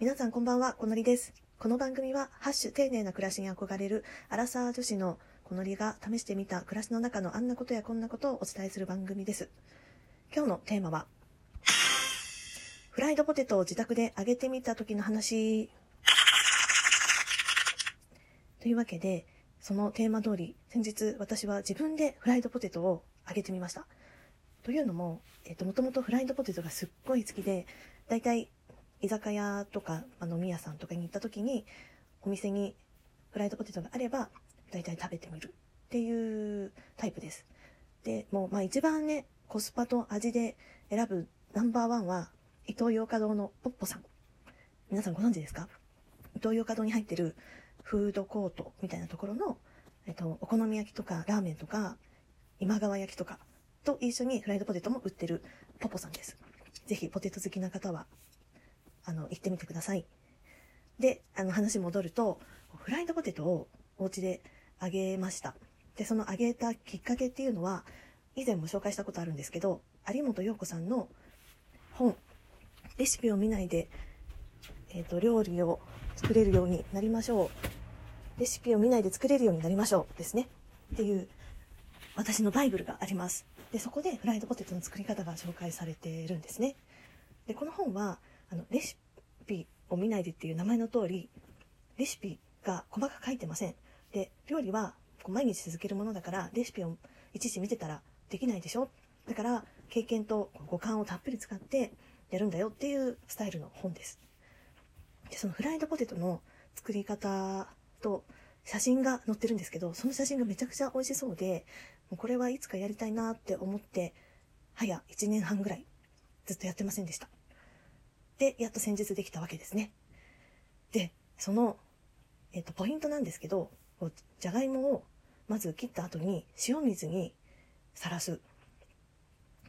皆さんこんばんは、このりです。この番組は、ハッシュ丁寧な暮らしに憧れるアラサー女子のこのりが試してみた暮らしの中のあんなことやこんなことをお伝えする番組です。今日のテーマは、フライドポテトを自宅で揚げてみた時の話。というわけで、そのテーマ通り、先日私は自分でフライドポテトを揚げてみました。というのも、えっと、もともとフライドポテトがすっごい好きで、だいたい居酒屋とか、まあ、飲み屋さんとかに行った時に、お店にフライドポテトがあれば、だいたい食べてみるっていうタイプです。で、もう、まあ一番ね、コスパと味で選ぶナンバーワンは、伊東洋華堂のポッポさん。皆さんご存知ですか？伊東洋華堂に入ってるフードコートみたいなところの、えっと、お好み焼きとかラーメンとか、今川焼きとかと一緒にフライドポテトも売ってるポポさんです。ぜひポテト好きな方はあの、行ってみてください。で、あの話戻ると、フライドポテトをお家で揚げました。で、その揚げたきっかけっていうのは、以前も紹介したことあるんですけど、有本陽子さんの本、レシピを見ないで、えっ、と、料理を作れるようになりましょう。レシピを見ないで作れるようになりましょう。ですね。っていう、私のバイブルがあります。で、そこでフライドポテトの作り方が紹介されているんですね。で、この本は、あの、レシピピを見ないでっていう名前の通り、レシピが細かく書いてません。で、料理は毎日続けるものだから、レシピをいちいち見てたらできないでしょだから、経験と五感をたっぷり使ってやるんだよっていうスタイルの本です。で、そのフライドポテトの作り方と写真が載ってるんですけど、その写真がめちゃくちゃ美味しそうで、もうこれはいつかやりたいなって思って、早1年半ぐらいずっとやってませんでした。で、やっと先日できたわけですね。で、その、えっ、と、ポイントなんですけど、じゃがいもをまず切った後に塩水にさらす。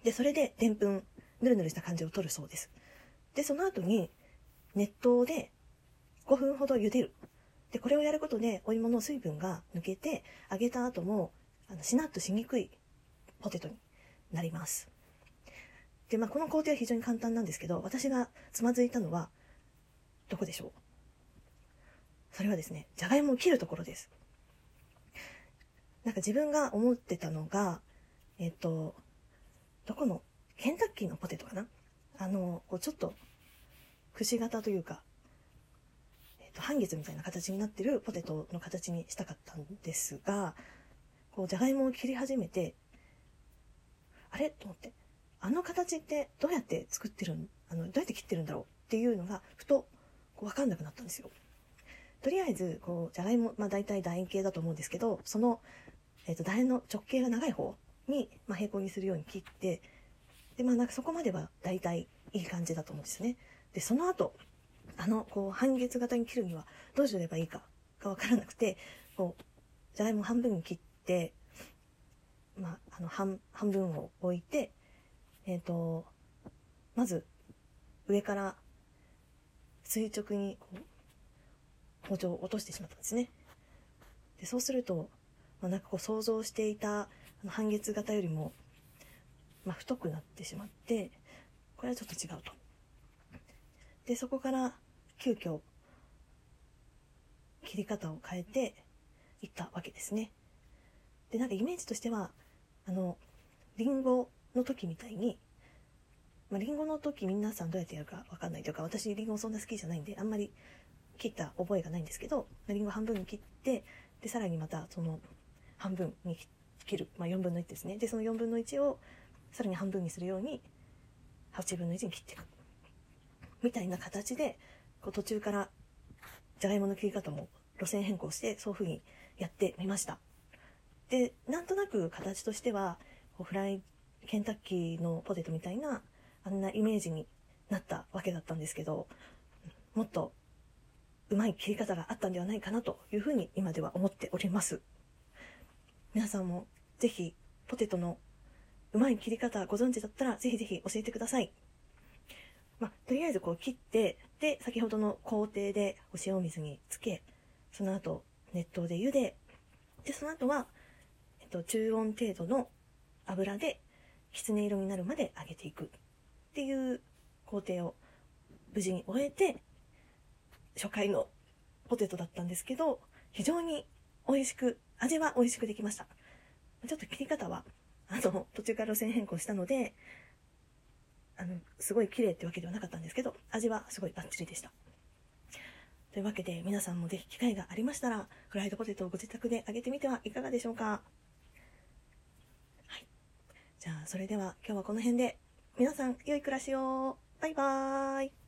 で、それででんぷん、ぬるぬるした感じを取るそうです。で、その後に熱湯で5分ほど茹でる。で、これをやることでお芋の水分が抜けて、揚げた後も、あの、しなっとしにくいポテトになります。で、まあ、この工程は非常に簡単なんですけど、私がつまずいたのは、どこでしょう？それはですね、じゃがいもを切るところです。なんか自分が思ってたのが、えっと、どこの、ケンタッキーのポテトかな？あの、こうちょっと、くし形というか、えっと、半月みたいな形になってるポテトの形にしたかったんですが、こう、じゃがいもを切り始めて、あれ？と思って、あの形ってどうやって作ってるん、あの、どうやって切ってるんだろうっていうのが、ふと、こう、わかんなくなったんですよ。とりあえず、こう、じゃがいも、まあ大体楕円形だと思うんですけど、その、えっ、と、楕円の直径が長い方に、まあ平行にするように切って、で、まあなんかそこまでは大体いい感じだと思うんですね。で、その後、あの、こう、半月型に切るにはどうすればいいかがわからなくて、こう、じゃがいも半分に切って、まあ、あの、半、半分を置いて、えっ、と、まず、上から垂直に包丁を落としてしまったんですね。で、そうすると、まあ、なんかこう想像していた半月型よりも、まあ、太くなってしまって、これはちょっと違うと。で、そこから急遽切り方を変えていったわけですね。で、なんかイメージとしては、あの、リンゴの時みたいに、まあ、リンゴの時皆さんどうやってやるかわかんないというか、私リンゴそんな好きじゃないんで、あんまり切った覚えがないんですけど、リンゴ半分に切って、で、さらにまたその半分に切る。まあ、4分の1ですね。で、その4分の1をさらに半分にするように、8分の1に切っていく。みたいな形で、こう途中からじゃがいもの切り方も路線変更して、そういう風にやってみました。で、なんとなく形としては、フライ、ケンタッキーのポテトみたいな、あんなイメージになったわけだったんですけど、もっとうまい切り方があったんではないかなというふうに今では思っております。皆さんもぜひポテトのうまい切り方ご存知だったらぜひぜひ教えてください。まあ、とりあえずこう切って、で、先ほどの工程でお塩水につけ、その後熱湯で茹で、で、その後は、えっと、中温程度の油できつね色になるまで揚げていくっていう工程を無事に終えて、初回のポテトだったんですけど、非常に美味しく、味は美味しくできました。ちょっと切り方は、あの、途中から路線変更したので、あの、すごい綺麗ってわけではなかったんですけど、味はすごいバッチリでした。というわけで、皆さんもぜひ機会がありましたら、フライドポテトをご自宅で揚げてみてはいかがでしょうか。じゃあ、それでは今日はこの辺で、皆さん、良い暮らしを。バイバーイ。